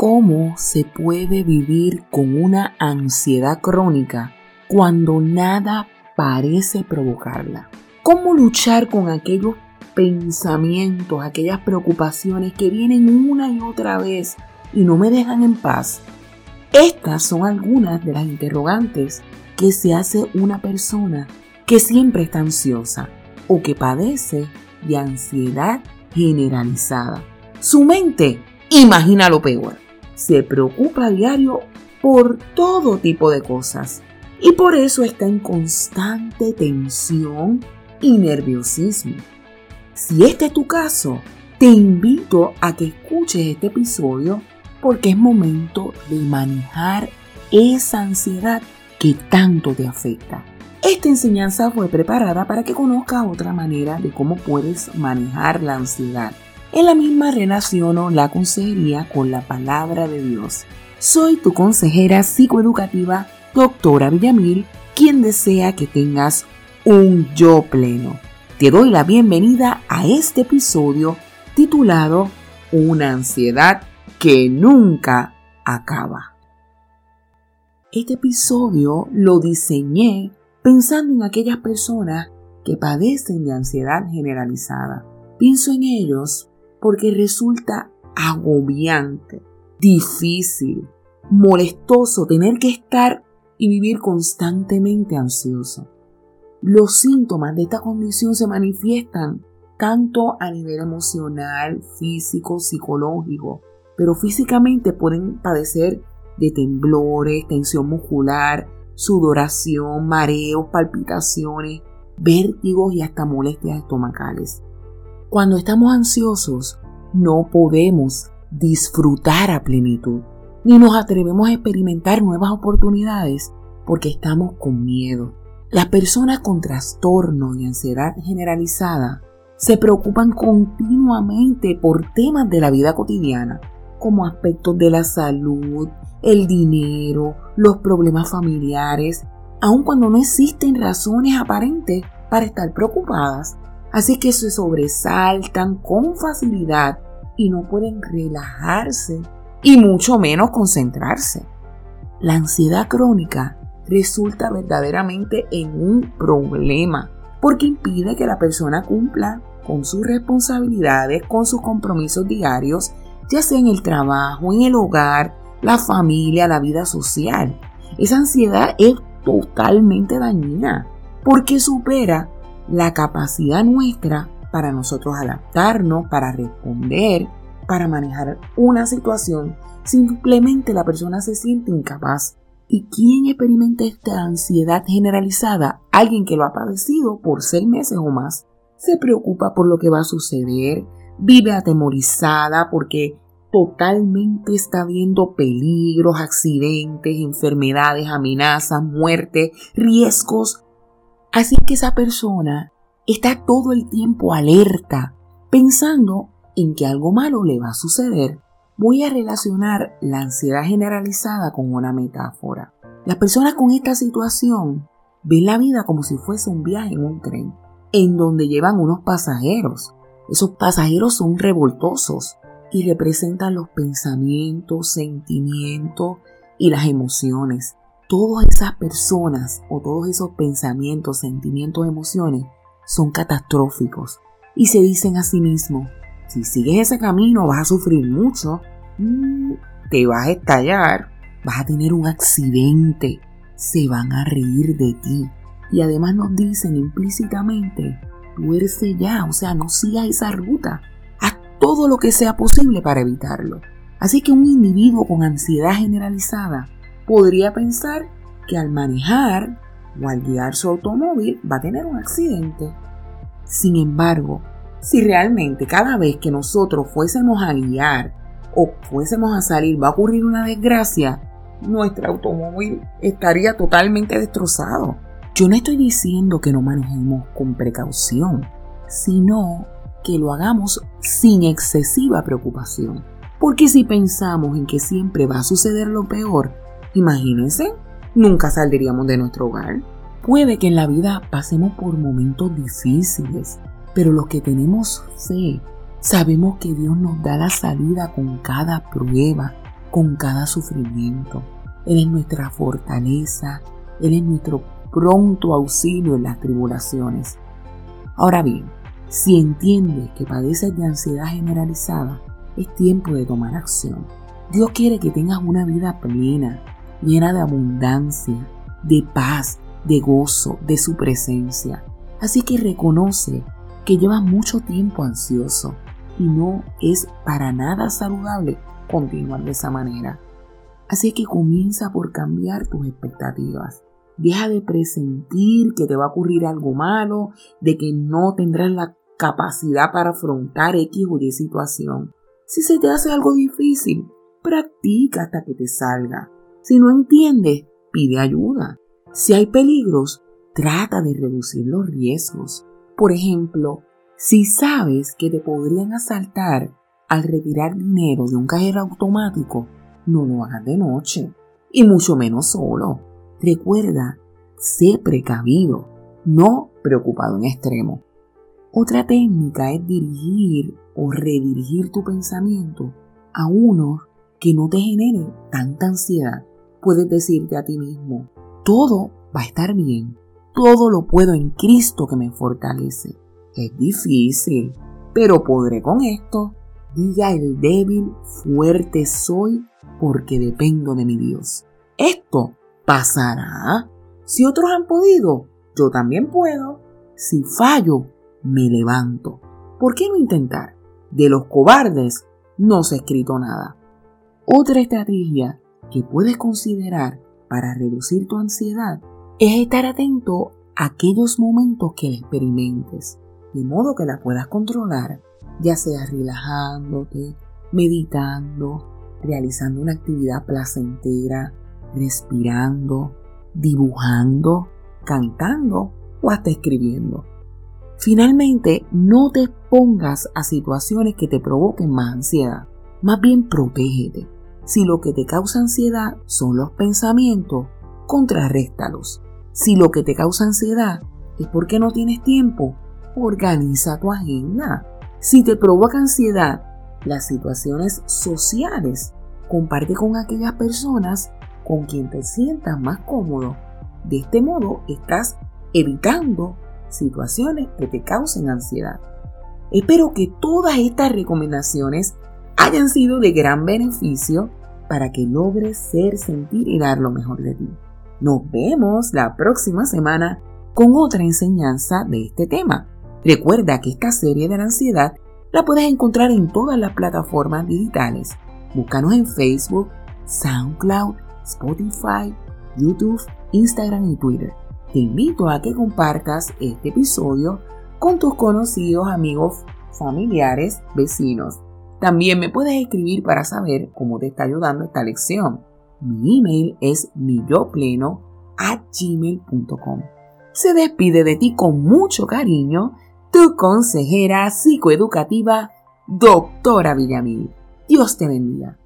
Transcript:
¿Cómo se puede vivir con una ansiedad crónica cuando nada parece provocarla? ¿Cómo luchar con aquellos pensamientos, aquellas preocupaciones que vienen una y otra vez y no me dejan en paz? Estas son algunas de las interrogantes que se hace una persona que siempre está ansiosa o que padece de ansiedad generalizada. Su mente imagina lo peor. Se preocupa a diario por todo tipo de cosas y por eso está en constante tensión y nerviosismo. Si este es tu caso, te invito a que escuches este episodio porque es momento de manejar esa ansiedad que tanto te afecta. Esta enseñanza fue preparada para que conozcas otra manera de cómo puedes manejar la ansiedad. En la misma relaciono la consejería con la palabra de Dios. Soy tu consejera psicoeducativa, doctora Villamil, quien desea que tengas un yo pleno. Te doy la bienvenida a este episodio titulado Una ansiedad que nunca acaba. Este episodio lo diseñé pensando en aquellas personas que padecen de ansiedad generalizada. Pienso en ellos porque resulta agobiante, difícil, molestoso tener que estar y vivir constantemente ansioso. Los síntomas de esta condición se manifiestan tanto a nivel emocional, físico, psicológico, pero físicamente pueden padecer de temblores, tensión muscular, sudoración, mareos, palpitaciones, vértigos y hasta molestias estomacales. Cuando estamos ansiosos, no podemos disfrutar a plenitud, ni nos atrevemos a experimentar nuevas oportunidades porque estamos con miedo. Las personas con trastorno y ansiedad generalizada se preocupan continuamente por temas de la vida cotidiana, como aspectos de la salud, el dinero, los problemas familiares, aun cuando no existen razones aparentes para estar preocupadas. Así que se sobresaltan con facilidad y no pueden relajarse y mucho menos concentrarse. La ansiedad crónica resulta verdaderamente en un problema porque impide que la persona cumpla con sus responsabilidades, con sus compromisos diarios, ya sea en el trabajo, en el hogar, la familia, la vida social. Esa ansiedad es totalmente dañina porque supera la capacidad nuestra para nosotros adaptarnos, para responder, para manejar una situación. Simplemente la persona se siente incapaz. ¿Y quién experimenta esta ansiedad generalizada? Alguien que lo ha padecido por seis meses o más. Se preocupa por lo que va a suceder, vive atemorizada porque totalmente está viendo peligros, accidentes, enfermedades, amenazas, muertes, riesgos. Así que esa persona está todo el tiempo alerta, pensando en que algo malo le va a suceder. Voy a relacionar la ansiedad generalizada con una metáfora. Las personas con esta situación ven la vida como si fuese un viaje en un tren, en donde llevan unos pasajeros. Esos pasajeros son revoltosos, y representan los pensamientos, sentimientos y las emociones. Todas esas personas o todos esos pensamientos, sentimientos, emociones son catastróficos y se dicen a sí mismos, si sigues ese camino vas a sufrir mucho, mm, te vas a estallar, vas a tener un accidente, se van a reír de ti. Y además nos dicen implícitamente, duerce ya, o sea, no sigas esa ruta, todo lo que sea posible para evitarlo. Así que un individuo con ansiedad generalizada podría pensar que al manejar o al guiar su automóvil va a tener un accidente. Sin embargo, si realmente cada vez que nosotros fuésemos a guiar o fuésemos a salir va a ocurrir una desgracia, nuestro automóvil estaría totalmente destrozado. Yo no estoy diciendo que no manejemos con precaución, sino que lo hagamos sin excesiva preocupación. Porque si pensamos en que siempre va a suceder lo peor, imagínense, nunca saldríamos de nuestro hogar. Puede que en la vida pasemos por momentos difíciles, pero los que tenemos fe, sabemos que Dios nos da la salida con cada prueba con cada sufrimiento. Él es nuestra fortaleza, Él es nuestro pronto auxilio en las tribulaciones. Ahora bien, si entiendes que padeces de ansiedad generalizada, es tiempo de tomar acción. Dios quiere que tengas una vida plena, llena de abundancia, de paz, de gozo, de su presencia. Así que reconoce que llevas mucho tiempo ansioso y no es para nada saludable continuar de esa manera. Así que comienza por cambiar tus expectativas. Deja de presentir que te va a ocurrir algo malo, de que no tendrás la capacidad para afrontar X o Y situación. Si se te hace algo difícil, practica hasta que te salga. Si no entiendes, pide ayuda. Si hay peligros, trata de reducir los riesgos. Por ejemplo, si sabes que te podrían asaltar al retirar dinero de un cajero automático, no lo hagas de noche, y mucho menos solo. Recuerda, sé precavido, no preocupado en extremo. Otra técnica es dirigir o redirigir tu pensamiento a uno que no te genere tanta ansiedad. Puedes decirte a ti mismo, todo va a estar bien, todo lo puedo en Cristo que me fortalece. Es difícil, pero podré con esto. Diga el débil, fuerte soy porque dependo de mi Dios. Esto pasará. Si otros han podido, yo también puedo. Si fallo, me levanto. ¿Por qué no intentar? De los cobardes no se ha escrito nada. Otra estrategia que puedes considerar para reducir tu ansiedad es estar atento a aquellos momentos que la experimentes, de modo que la puedas controlar, ya sea relajándote, meditando, realizando una actividad placentera, respirando, dibujando, cantando o hasta escribiendo. Finalmente, no te expongas a situaciones que te provoquen más ansiedad. Más bien, protégete. Si lo que te causa ansiedad son los pensamientos, contrarréstalos. Si lo que te causa ansiedad es porque no tienes tiempo, organiza tu agenda. Si te provoca ansiedad las situaciones sociales, comparte con aquellas personas con quien te sientas más cómodo. De este modo estás evitando situaciones que te causen ansiedad. Espero que todas estas recomendaciones hayan sido de gran beneficio para que logres ser, sentir y dar lo mejor de ti. Nos vemos la próxima semana con otra enseñanza de este tema. Recuerda que esta serie de la ansiedad la puedes encontrar en todas las plataformas digitales. Búscanos en Facebook, SoundCloud, Spotify, YouTube, Instagram y Twitter. Te invito a que compartas este episodio con tus conocidos, amigos, familiares, vecinos. También me puedes escribir para saber cómo te está ayudando esta lección. Mi email es millopleno@gmail.com. Se despide de ti con mucho cariño tu consejera psicoeducativa, doctora Villamil. Dios te bendiga.